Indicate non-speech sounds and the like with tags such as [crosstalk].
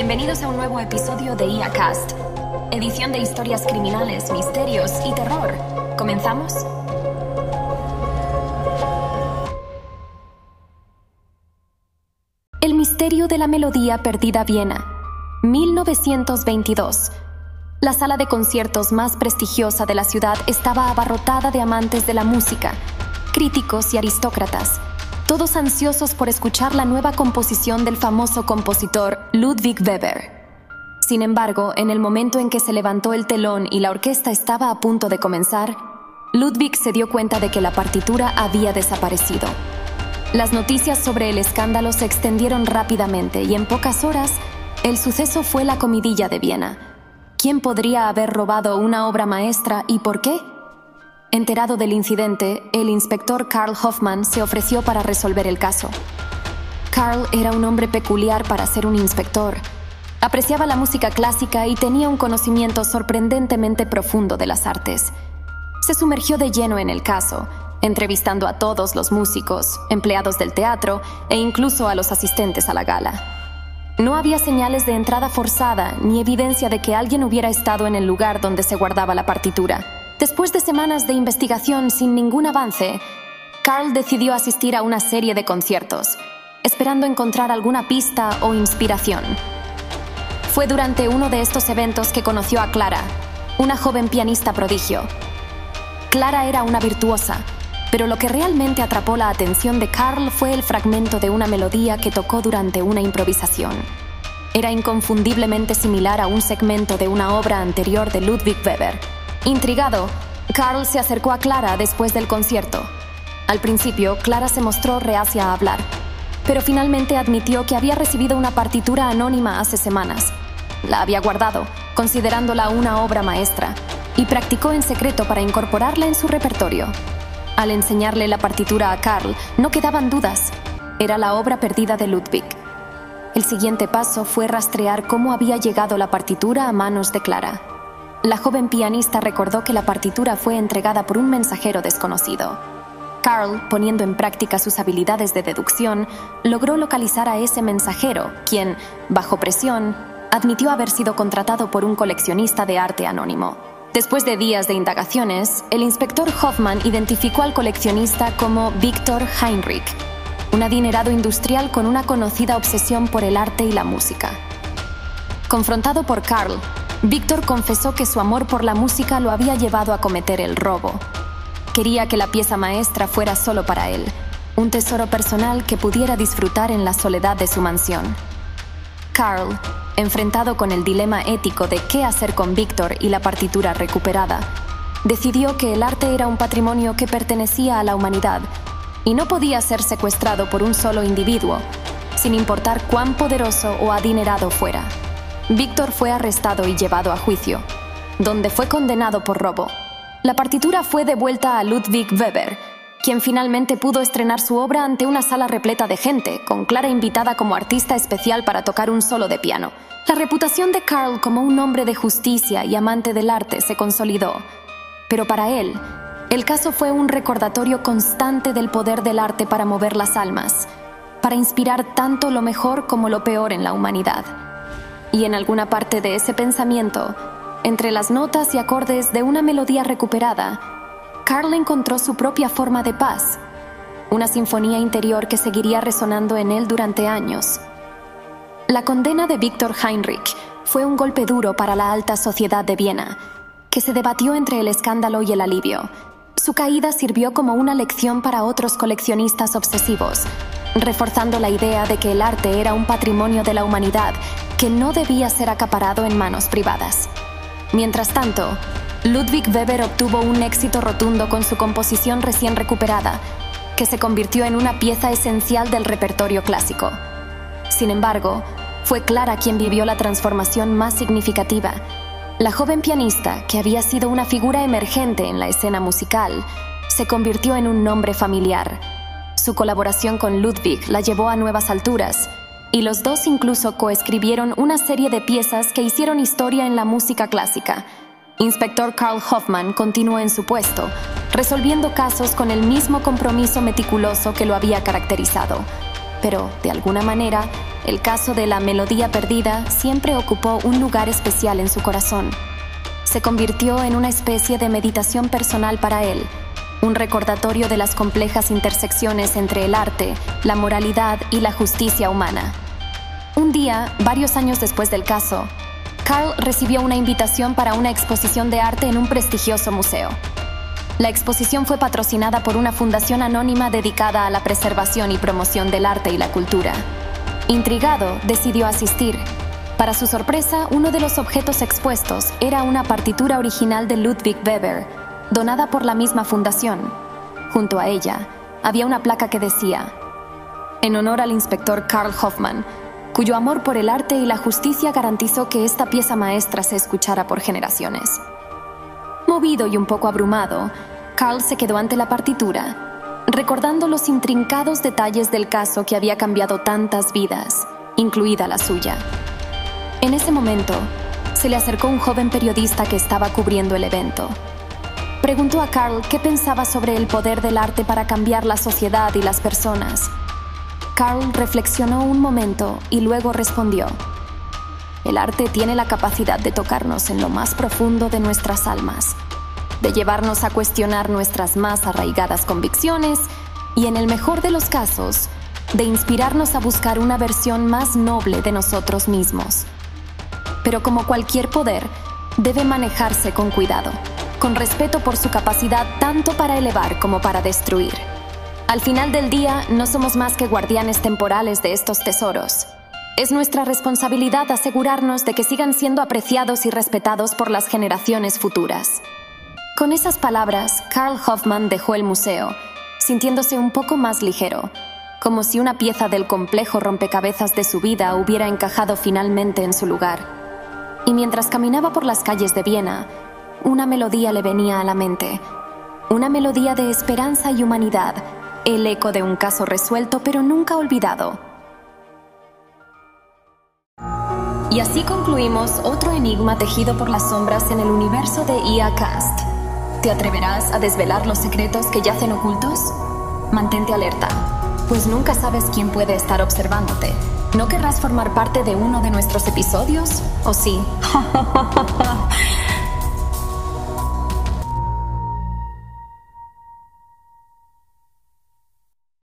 Bienvenidos a un nuevo episodio de IACast, edición de historias criminales, misterios y terror. ¿Comenzamos? El misterio de la melodía perdida Viena, 1922. La sala de conciertos más prestigiosa de la ciudad estaba abarrotada de amantes de la música, críticos y aristócratas todos ansiosos por escuchar la nueva composición del famoso compositor Ludwig Weber. Sin embargo, en el momento en que se levantó el telón y la orquesta estaba a punto de comenzar, Ludwig se dio cuenta de que la partitura había desaparecido. Las noticias sobre el escándalo se extendieron rápidamente y en pocas horas el suceso fue la comidilla de Viena. ¿Quién podría haber robado una obra maestra y por qué? Enterado del incidente, el inspector Carl Hoffman se ofreció para resolver el caso. Carl era un hombre peculiar para ser un inspector. Apreciaba la música clásica y tenía un conocimiento sorprendentemente profundo de las artes. Se sumergió de lleno en el caso, entrevistando a todos los músicos, empleados del teatro e incluso a los asistentes a la gala. No había señales de entrada forzada ni evidencia de que alguien hubiera estado en el lugar donde se guardaba la partitura. Después de semanas de investigación sin ningún avance, Carl decidió asistir a una serie de conciertos, esperando encontrar alguna pista o inspiración. Fue durante uno de estos eventos que conoció a Clara, una joven pianista prodigio. Clara era una virtuosa, pero lo que realmente atrapó la atención de Carl fue el fragmento de una melodía que tocó durante una improvisación. Era inconfundiblemente similar a un segmento de una obra anterior de Ludwig Weber Intrigado, Carl se acercó a Clara después del concierto. Al principio, Clara se mostró reacia a hablar, pero finalmente admitió que había recibido una partitura anónima hace semanas. La había guardado, considerándola una obra maestra, y practicó en secreto para incorporarla en su repertorio. Al enseñarle la partitura a Carl, no quedaban dudas. Era la obra perdida de Ludwig. El siguiente paso fue rastrear cómo había llegado la partitura a manos de Clara. La joven pianista recordó que la partitura fue entregada por un mensajero desconocido. Carl, poniendo en práctica sus habilidades de deducción, logró localizar a ese mensajero, quien, bajo presión, admitió haber sido contratado por un coleccionista de arte anónimo. Después de días de indagaciones, el inspector Hoffman identificó al coleccionista como Victor Heinrich, un adinerado industrial con una conocida obsesión por el arte y la música. Confrontado por Carl, Víctor confesó que su amor por la música lo había llevado a cometer el robo. Quería que la pieza maestra fuera solo para él, un tesoro personal que pudiera disfrutar en la soledad de su mansión. Carl, enfrentado con el dilema ético de qué hacer con Víctor y la partitura recuperada, decidió que el arte era un patrimonio que pertenecía a la humanidad y no podía ser secuestrado por un solo individuo, sin importar cuán poderoso o adinerado fuera. Víctor fue arrestado y llevado a juicio, donde fue condenado por robo. La partitura fue devuelta a Ludwig Weber, quien finalmente pudo estrenar su obra ante una sala repleta de gente, con Clara invitada como artista especial para tocar un solo de piano. La reputación de Carl como un hombre de justicia y amante del arte se consolidó, pero para él, el caso fue un recordatorio constante del poder del arte para mover las almas, para inspirar tanto lo mejor como lo peor en la humanidad. Y en alguna parte de ese pensamiento, entre las notas y acordes de una melodía recuperada, Carl encontró su propia forma de paz, una sinfonía interior que seguiría resonando en él durante años. La condena de Víctor Heinrich fue un golpe duro para la alta sociedad de Viena, que se debatió entre el escándalo y el alivio. Su caída sirvió como una lección para otros coleccionistas obsesivos, reforzando la idea de que el arte era un patrimonio de la humanidad que no debía ser acaparado en manos privadas. Mientras tanto, Ludwig Weber obtuvo un éxito rotundo con su composición recién recuperada, que se convirtió en una pieza esencial del repertorio clásico. Sin embargo, fue Clara quien vivió la transformación más significativa. La joven pianista, que había sido una figura emergente en la escena musical, se convirtió en un nombre familiar, su colaboración con Ludwig la llevó a nuevas alturas, y los dos incluso coescribieron una serie de piezas que hicieron historia en la música clásica. Inspector Carl Hoffman continuó en su puesto, resolviendo casos con el mismo compromiso meticuloso que lo había caracterizado. Pero, de alguna manera, el caso de la melodía perdida siempre ocupó un lugar especial en su corazón. Se convirtió en una especie de meditación personal para él, un recordatorio de las complejas intersecciones entre el arte, la moralidad y la justicia humana. Un día, varios años después del caso, Carl recibió una invitación para una exposición de arte en un prestigioso museo. La exposición fue patrocinada por una fundación anónima dedicada a la preservación y promoción del arte y la cultura. Intrigado, decidió asistir. Para su sorpresa, uno de los objetos expuestos era una partitura original de Ludwig Weber, donada por la misma fundación. Junto a ella, había una placa que decía, en honor al inspector Karl Hoffman, cuyo amor por el arte y la justicia garantizó que esta pieza maestra se escuchara por generaciones. Movido y un poco abrumado, Carl se quedó ante la partitura, recordando los intrincados detalles del caso que había cambiado tantas vidas, incluida la suya. En ese momento, se le acercó un joven periodista que estaba cubriendo el evento. Preguntó a Carl qué pensaba sobre el poder del arte para cambiar la sociedad y las personas. Carl reflexionó un momento y luego respondió, El arte tiene la capacidad de tocarnos en lo más profundo de nuestras almas, de llevarnos a cuestionar nuestras más arraigadas convicciones y, en el mejor de los casos, de inspirarnos a buscar una versión más noble de nosotros mismos. Pero como cualquier poder, debe manejarse con cuidado, con respeto por su capacidad tanto para elevar como para destruir. Al final del día, no somos más que guardianes temporales de estos tesoros. Es nuestra responsabilidad asegurarnos de que sigan siendo apreciados y respetados por las generaciones futuras. Con esas palabras, Carl Hoffman dejó el museo, sintiéndose un poco más ligero, como si una pieza del complejo rompecabezas de su vida hubiera encajado finalmente en su lugar. Y mientras caminaba por las calles de Viena, una melodía le venía a la mente, una melodía de esperanza y humanidad el eco de un caso resuelto pero nunca olvidado. Y así concluimos otro enigma tejido por las sombras en el universo de IA Cast. ¿Te atreverás a desvelar los secretos que yacen ocultos? Mantente alerta, pues nunca sabes quién puede estar observándote. ¿No querrás formar parte de uno de nuestros episodios? ¿O sí? [laughs]